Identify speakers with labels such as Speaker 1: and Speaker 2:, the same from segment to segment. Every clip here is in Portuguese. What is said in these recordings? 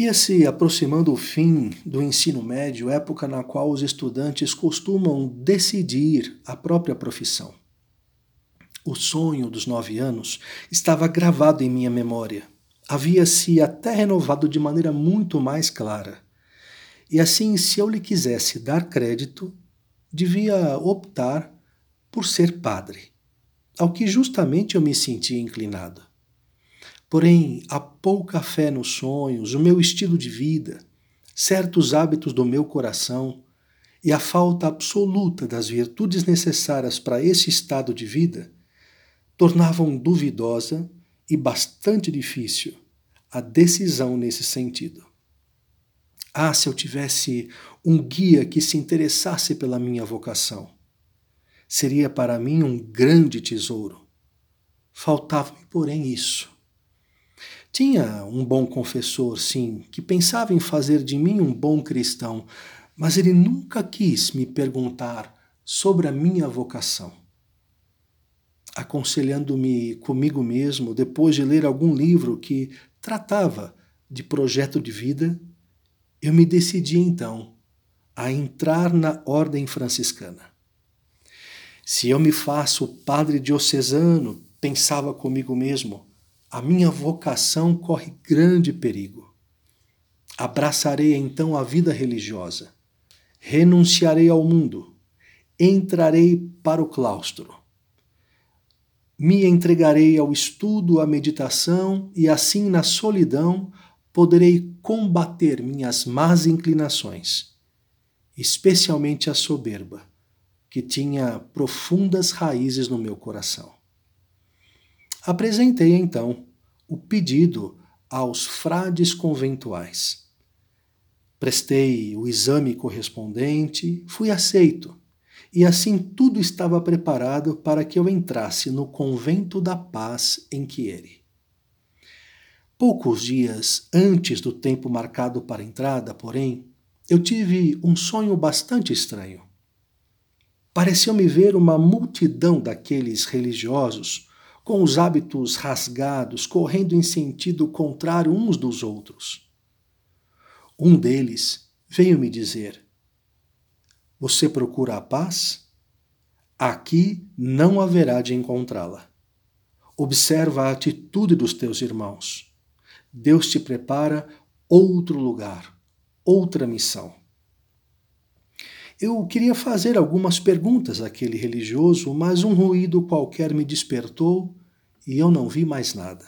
Speaker 1: Ia se aproximando o fim do ensino médio, época na qual os estudantes costumam decidir a própria profissão. O sonho dos nove anos estava gravado em minha memória. Havia-se até renovado de maneira muito mais clara. E assim, se eu lhe quisesse dar crédito, devia optar por ser padre, ao que justamente eu me sentia inclinado. Porém, a pouca fé nos sonhos, o meu estilo de vida, certos hábitos do meu coração e a falta absoluta das virtudes necessárias para esse estado de vida tornavam duvidosa e bastante difícil a decisão nesse sentido. Ah, se eu tivesse um guia que se interessasse pela minha vocação! Seria para mim um grande tesouro. Faltava-me, porém, isso. Tinha um bom confessor, sim, que pensava em fazer de mim um bom cristão, mas ele nunca quis me perguntar sobre a minha vocação. Aconselhando-me comigo mesmo, depois de ler algum livro que tratava de projeto de vida, eu me decidi então a entrar na ordem franciscana. Se eu me faço padre diocesano, pensava comigo mesmo, a minha vocação corre grande perigo. Abraçarei então a vida religiosa, renunciarei ao mundo, entrarei para o claustro. Me entregarei ao estudo, à meditação e assim na solidão poderei combater minhas más inclinações, especialmente a soberba, que tinha profundas raízes no meu coração. Apresentei então o pedido aos frades conventuais. Prestei o exame correspondente, fui aceito, e assim tudo estava preparado para que eu entrasse no convento da paz em Chieri. Poucos dias antes do tempo marcado para a entrada, porém, eu tive um sonho bastante estranho. Pareceu-me ver uma multidão daqueles religiosos com os hábitos rasgados, correndo em sentido contrário uns dos outros. Um deles veio me dizer: Você procura a paz? Aqui não haverá de encontrá-la. Observa a atitude dos teus irmãos. Deus te prepara outro lugar, outra missão. Eu queria fazer algumas perguntas àquele religioso, mas um ruído qualquer me despertou e eu não vi mais nada.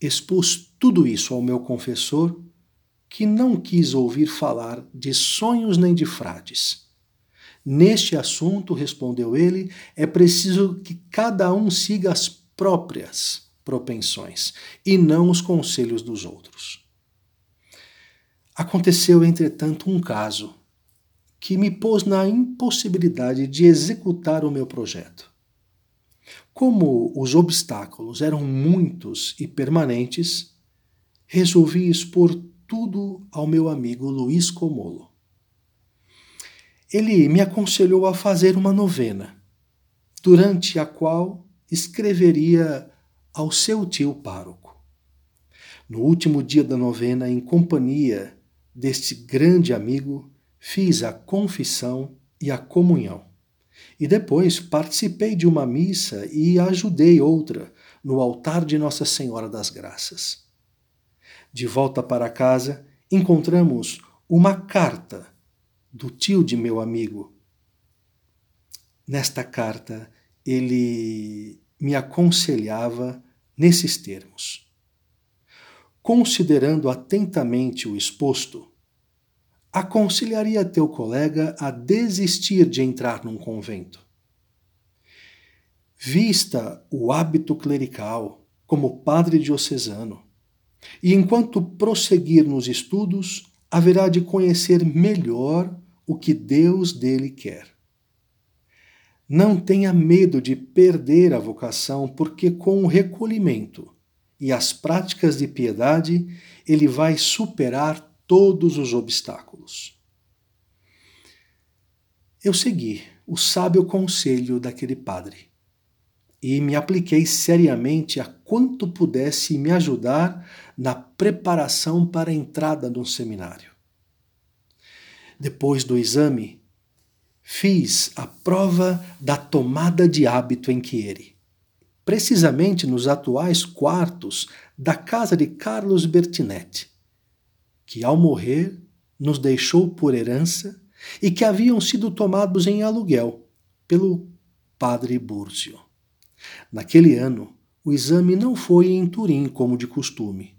Speaker 1: Expus tudo isso ao meu confessor, que não quis ouvir falar de sonhos nem de frades. Neste assunto, respondeu ele, é preciso que cada um siga as próprias propensões e não os conselhos dos outros. Aconteceu, entretanto, um caso que me pôs na impossibilidade de executar o meu projeto. Como os obstáculos eram muitos e permanentes, resolvi expor tudo ao meu amigo Luiz Comolo. Ele me aconselhou a fazer uma novena, durante a qual escreveria ao seu tio pároco. No último dia da novena, em companhia deste grande amigo, fiz a confissão e a comunhão. E depois participei de uma missa e ajudei outra no altar de Nossa Senhora das Graças. De volta para casa, encontramos uma carta do tio de meu amigo. Nesta carta, ele me aconselhava nesses termos. Considerando atentamente o exposto, aconselharia teu colega a desistir de entrar num convento. Vista o hábito clerical como padre diocesano, e enquanto prosseguir nos estudos, haverá de conhecer melhor o que Deus dele quer. Não tenha medo de perder a vocação, porque com o recolhimento e as práticas de piedade, ele vai superar todos os obstáculos. Eu segui o sábio conselho daquele padre e me apliquei seriamente a quanto pudesse me ajudar na preparação para a entrada no seminário. Depois do exame, fiz a prova da tomada de hábito em Chieri, precisamente nos atuais quartos da casa de Carlos Bertinetti, que ao morrer nos deixou por herança e que haviam sido tomados em aluguel pelo padre Búrzio. Naquele ano, o exame não foi em Turim como de costume,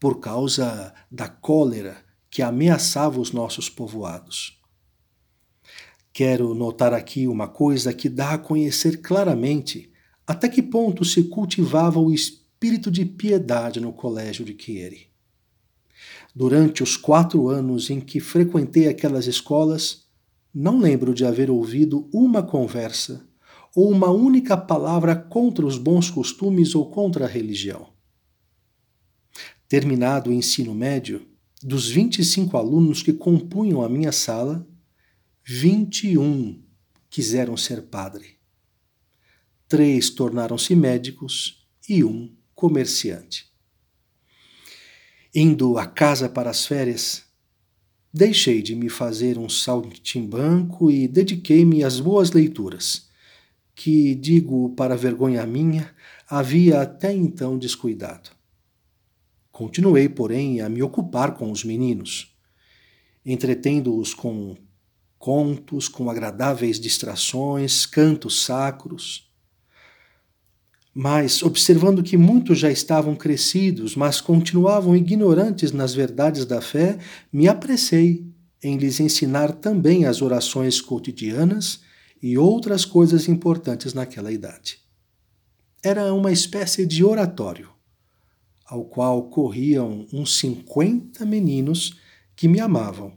Speaker 1: por causa da cólera que ameaçava os nossos povoados. Quero notar aqui uma coisa que dá a conhecer claramente até que ponto se cultivava o espírito de piedade no colégio de Chieri. Durante os quatro anos em que frequentei aquelas escolas, não lembro de haver ouvido uma conversa ou uma única palavra contra os bons costumes ou contra a religião. Terminado o ensino médio, dos 25 alunos que compunham a minha sala, 21 quiseram ser padre. Três tornaram-se médicos e um comerciante. Indo a casa para as férias, deixei de me fazer um saltimbanco e dediquei-me às boas leituras que, digo para vergonha minha, havia até então descuidado. Continuei, porém, a me ocupar com os meninos, entretendo-os com contos, com agradáveis distrações, cantos sacros. Mas, observando que muitos já estavam crescidos, mas continuavam ignorantes nas verdades da fé, me apressei em lhes ensinar também as orações cotidianas e outras coisas importantes naquela idade. Era uma espécie de oratório, ao qual corriam uns cinquenta meninos que me amavam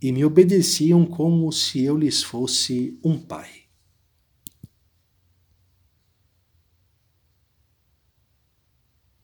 Speaker 1: e me obedeciam como se eu lhes fosse um pai.